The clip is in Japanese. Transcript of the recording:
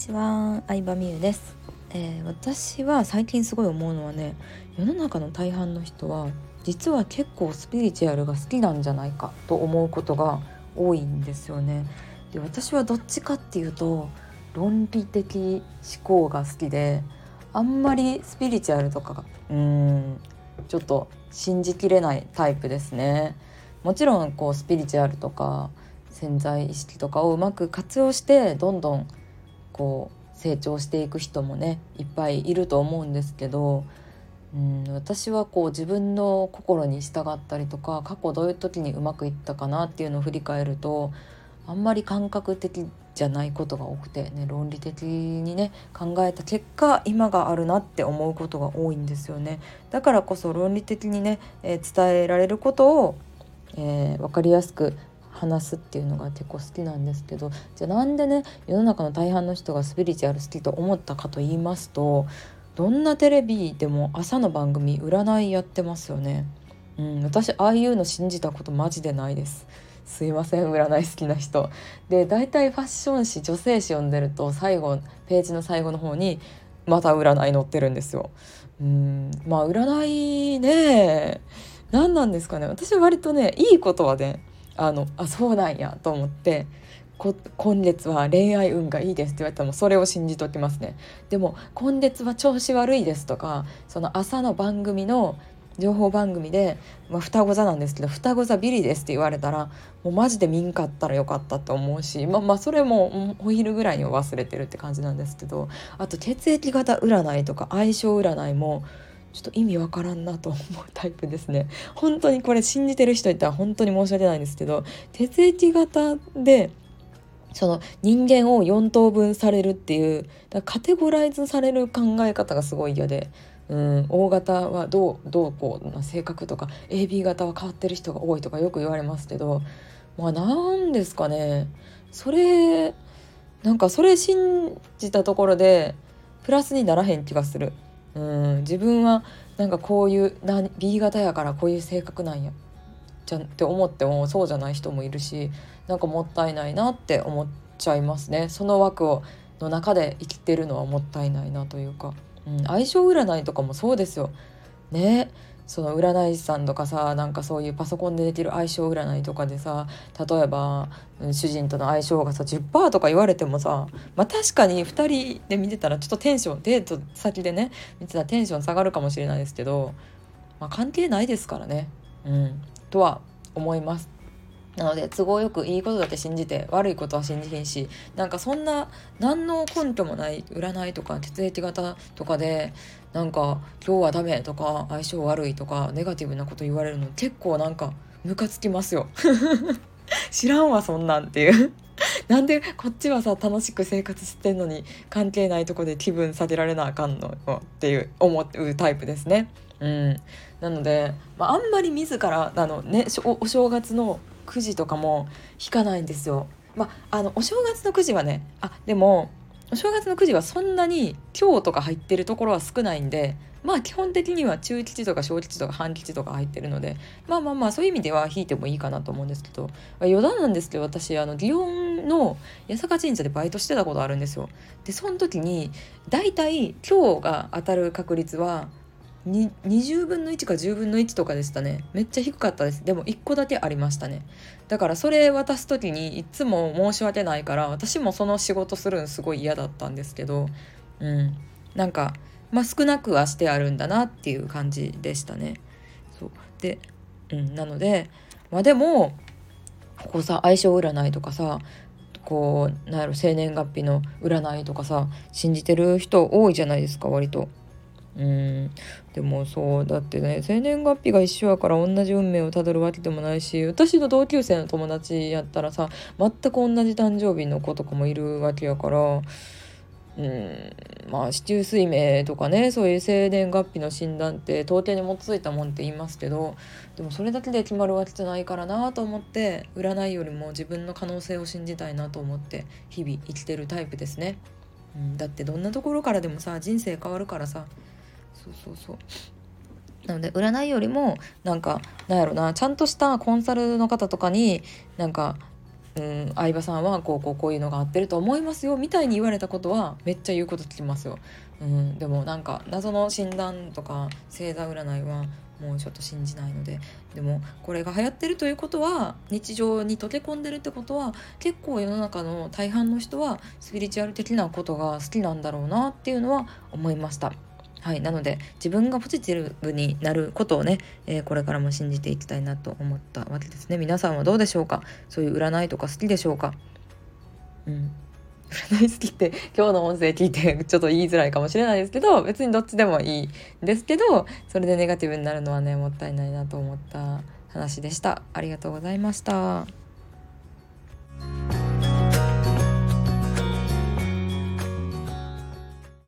ちは、相葉美優です、えー、私は最近すごい思うのはね世の中の大半の人は実は結構スピリチュアルが好きなんじゃないかと思うことが多いんですよね。で私はどっちかっていうと論理的思考が好きであんまりスピリチュアルとかがうんちょっと信じきれないタイプですね。もちろんこうスピリチュアルとか潜在意識とかをうまく活用してどんどんこう成長していく人もねいっぱいいると思うんですけどうん私はこう自分の心に従ったりとか過去どういう時にうまくいったかなっていうのを振り返るとあんまり感覚的じゃないことが多くてね論理的にね考えた結果今があるなって思うことが多いんですよね。だからこそ論理的にね、えー、伝えられることを、えー、分かりやすく話すっていうのが結構好きなんですけどじゃあなんでね世の中の大半の人がスピリチュアル好きと思ったかと言いますとどんなテレビでも朝の番組占いやってますよね。うん、私ああいうの信じたことマジでないです。すいません占い好きな人で大体ファッション誌女性誌読んでると最後ページの最後の方にまた占い載ってるんですようんまあ占いね何なんですかね私は割とねいいことはねあのあそうなんやと思って今月は恋愛運がいいですって言われたらもそれを信じときますね。でも今月は調子悪いですとかその朝の番組の情報番組で、まあ、双子座なんですけど双子座ビリですって言われたらもうマジで見んかったらよかったと思うしまあまあそれもお昼ぐらいに忘れてるって感じなんですけどあと血液型占いとか相性占いもちょっと意味わからんなと思うタイプですね本当にこれ信じてる人いたら本当に申し訳ないんですけど血液型でその人間を4等分されるっていうカテゴライズされる考え方がすごい嫌で。うん、O 型はどうどうこうな性格とか AB 型は変わってる人が多いとかよく言われますけどまあ何ですかねそれなんかそれ信じたところでプラスにならへん気がする。うん自分はなんかこういうな B 型やからこういう性格なんやじゃって思ってもそうじゃない人もいるしなんかもったいないなって思っちゃいますね。その枠をの中で生きてるのはもったいないなというか、うん、相性占いとかもそうですよ。ね。その占い師さんとかさなんかそういうパソコンで出てる相性占いとかでさ例えば主人との相性がさ10%とか言われてもさまあ確かに2人で見てたらちょっとテンションデート先でね見てたらテンション下がるかもしれないですけど、まあ、関係ないですからねうんとは思います。なので都合よくいいことだけ信じて悪いことは信じへんしなんかそんな何の根拠もない占いとか血液型とかでなんか今日はダメとか相性悪いとかネガティブなこと言われるの結構なんかムカつきますよ。知らんわそんなんっていう。なんでこっちはさ楽しく生活してんのに関係ないとこで気分下げられなあかんの？っていう思うタイプですね。うん、なので、まあ、あんまり自らあの、ね、お正月のくじとかも引かないんですよ。まあ、のお正月のくじはねあでもお正月のくじはそんなに今日とか入ってるところは少ないんでまあ基本的には中吉とか小吉とか半吉とか入ってるのでまあまあまあそういう意味では引いてもいいかなと思うんですけど余談なんですけど私あの祇園の八坂神社でバイトしてたことあるんですよ。でその時に大体今日が当たる確率は20分の1か10分の1とかでしたね。めっちゃ低かったです。でも1個だけありましたね。だからそれ渡す時にいつも申し訳ないから私もその仕事するのすごい嫌だったんですけどうん。なんかまあ少なくはしてあるんだなっていう感じでしたね。そう。でうん。なのでまあでもここさ相性占いとかさこうなんやろ生年月日の占いとかさ信じてる人多いじゃないですか割と。うん。でもそうだってね生年月日が一緒やから同じ運命をたどるわけでもないし私の同級生の友達やったらさ全く同じ誕生日の子とかもいるわけやからうん。まあ四柱推命とかねそういう生年月日の診断って統計に基づいたもんって言いますけどでもそれだけで決まるわけじゃないからなと思って占いよりも自分の可能性を信じたいなと思って日々生きてるタイプですね。うん、だってどんなところからでもさ人生変わるからさそうそうそうなので占いよりもなんかなんやろなちゃんとしたコンサルの方とかになんかうん、相葉さんはこうこうこういうのが合ってると思いますよみたいに言われたことはめっちゃ言うこと聞きますよ。うん、でもなんか謎の診断とか星座占いはもうちょっと信じないのででもこれが流行ってるということは日常に溶け込んでるってことは結構世の中の大半の人はスピリチュアル的なことが好きなんだろうなっていうのは思いました。はい、なので自分がポジティブになることをね、えー、これからも信じていきたいなと思ったわけですね。皆さんはどうでしょうか？そういう占いとか好きでしょうか？うん。占い好きって今日の音声聞いてちょっと言いづらいかもしれないですけど別にどっちでもいいんですけどそれでネガティブになるのはねもったいないなと思った話でした。ありがとうございました。